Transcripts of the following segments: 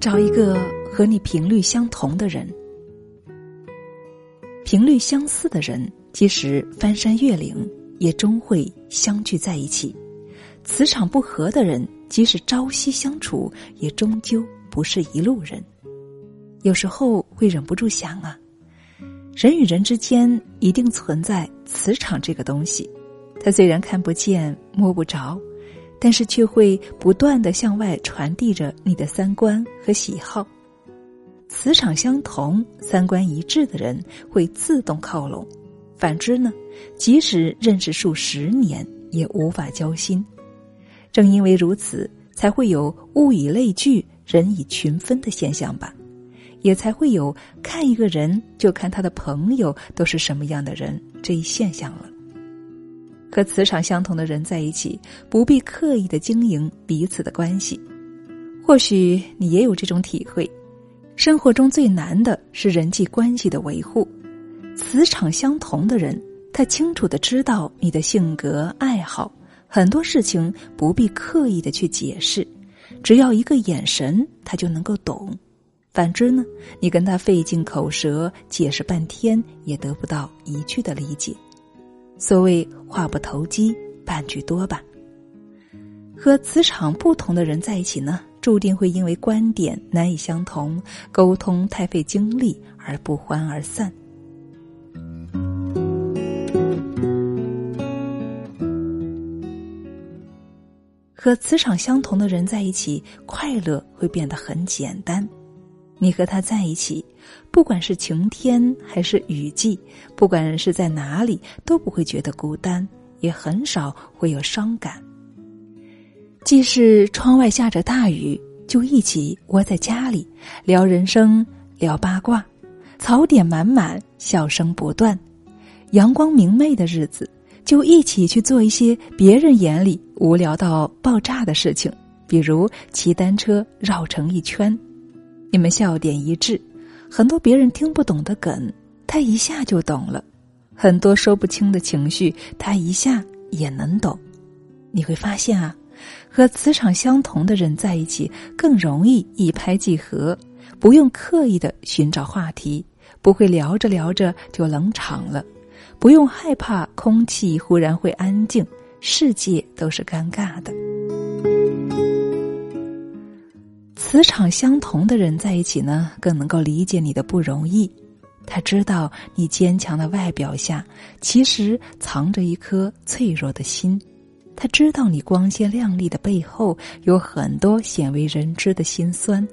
找一个和你频率相同的人，频率相似的人，即使翻山越岭，也终会相聚在一起；磁场不合的人，即使朝夕相处，也终究不是一路人。有时候会忍不住想啊，人与人之间一定存在磁场这个东西，它虽然看不见、摸不着。但是却会不断的向外传递着你的三观和喜好，磁场相同、三观一致的人会自动靠拢；反之呢，即使认识数十年也无法交心。正因为如此，才会有物以类聚、人以群分的现象吧，也才会有看一个人就看他的朋友都是什么样的人这一现象了。和磁场相同的人在一起，不必刻意的经营彼此的关系。或许你也有这种体会：生活中最难的是人际关系的维护。磁场相同的人，他清楚的知道你的性格爱好，很多事情不必刻意的去解释，只要一个眼神，他就能够懂。反之呢，你跟他费尽口舌解释半天，也得不到一句的理解。所谓话不投机半句多吧。和磁场不同的人在一起呢，注定会因为观点难以相同、沟通太费精力而不欢而散。和磁场相同的人在一起，快乐会变得很简单。你和他在一起，不管是晴天还是雨季，不管是在哪里，都不会觉得孤单，也很少会有伤感。即使窗外下着大雨，就一起窝在家里聊人生、聊八卦，槽点满满，笑声不断。阳光明媚的日子，就一起去做一些别人眼里无聊到爆炸的事情，比如骑单车绕城一圈。你们笑点一致，很多别人听不懂的梗，他一下就懂了；很多说不清的情绪，他一下也能懂。你会发现啊，和磁场相同的人在一起更容易一拍即合，不用刻意的寻找话题，不会聊着聊着就冷场了，不用害怕空气忽然会安静，世界都是尴尬的。磁场相同的人在一起呢，更能够理解你的不容易。他知道你坚强的外表下，其实藏着一颗脆弱的心。他知道你光鲜亮丽的背后，有很多鲜为人知的心酸。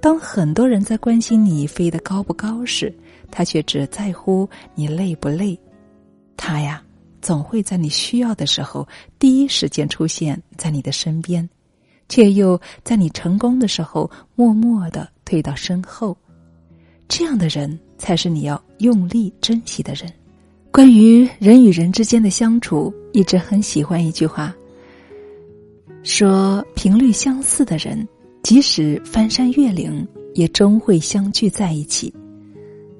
当很多人在关心你飞得高不高时，他却只在乎你累不累。他呀，总会在你需要的时候，第一时间出现在你的身边。却又在你成功的时候默默的退到身后，这样的人才是你要用力珍惜的人。关于人与人之间的相处，一直很喜欢一句话，说频率相似的人，即使翻山越岭，也终会相聚在一起；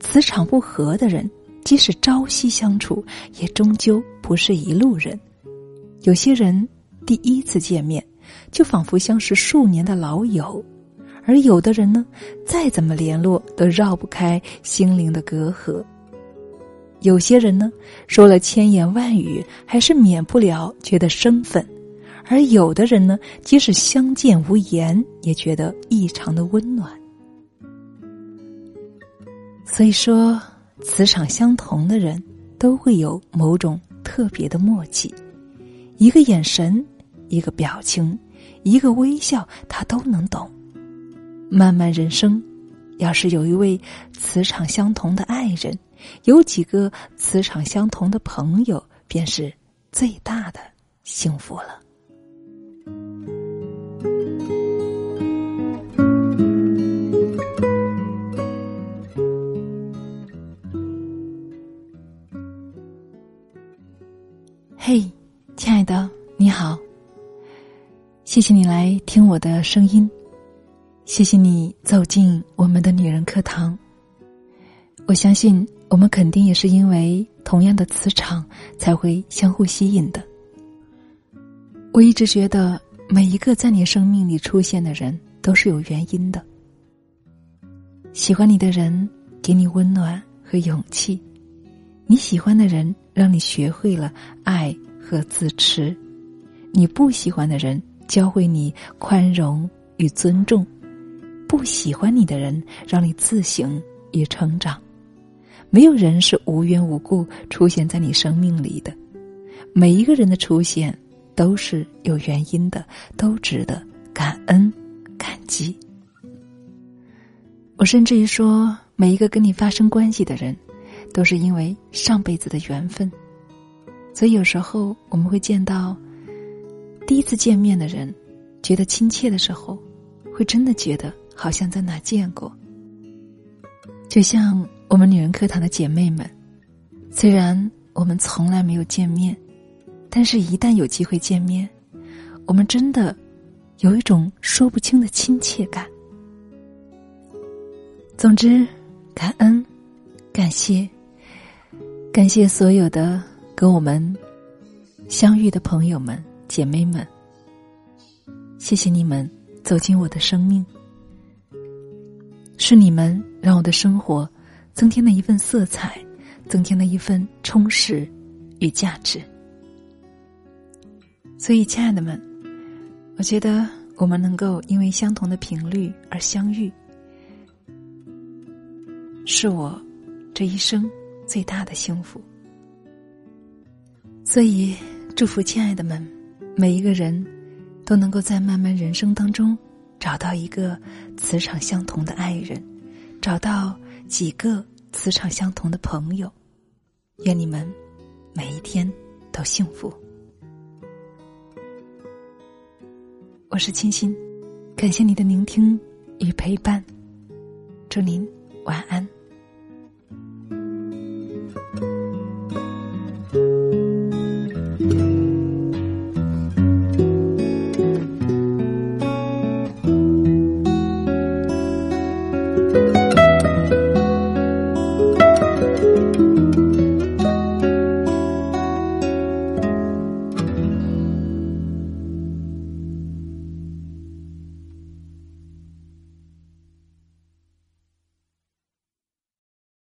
磁场不合的人，即使朝夕相处，也终究不是一路人。有些人第一次见面。就仿佛相识数年的老友，而有的人呢，再怎么联络都绕不开心灵的隔阂。有些人呢，说了千言万语，还是免不了觉得生分；而有的人呢，即使相见无言，也觉得异常的温暖。所以说，磁场相同的人都会有某种特别的默契，一个眼神。一个表情，一个微笑，他都能懂。漫漫人生，要是有一位磁场相同的爱人，有几个磁场相同的朋友，便是最大的幸福了。谢谢你来听我的声音，谢谢你走进我们的女人课堂。我相信我们肯定也是因为同样的磁场才会相互吸引的。我一直觉得每一个在你生命里出现的人都是有原因的。喜欢你的人给你温暖和勇气，你喜欢的人让你学会了爱和自持，你不喜欢的人教会你宽容与尊重，不喜欢你的人让你自省与成长。没有人是无缘无故出现在你生命里的，每一个人的出现都是有原因的，都值得感恩感激。我甚至于说，每一个跟你发生关系的人，都是因为上辈子的缘分。所以有时候我们会见到第一次见面的人，觉得亲切的时候，会真的觉得好像在哪见过。就像我们女人课堂的姐妹们，虽然我们从来没有见面，但是一旦有机会见面，我们真的有一种说不清的亲切感。总之，感恩，感谢，感谢所有的跟我们相遇的朋友们、姐妹们。谢谢你们走进我的生命，是你们让我的生活增添了一份色彩，增添了一份充实与价值。所以，亲爱的们，我觉得我们能够因为相同的频率而相遇。是我这一生最大的幸福，所以祝福亲爱的们，每一个人都能够在漫漫人生当中找到一个磁场相同的爱人，找到几个磁场相同的朋友。愿你们每一天都幸福。我是清新，感谢你的聆听与陪伴，祝您晚安。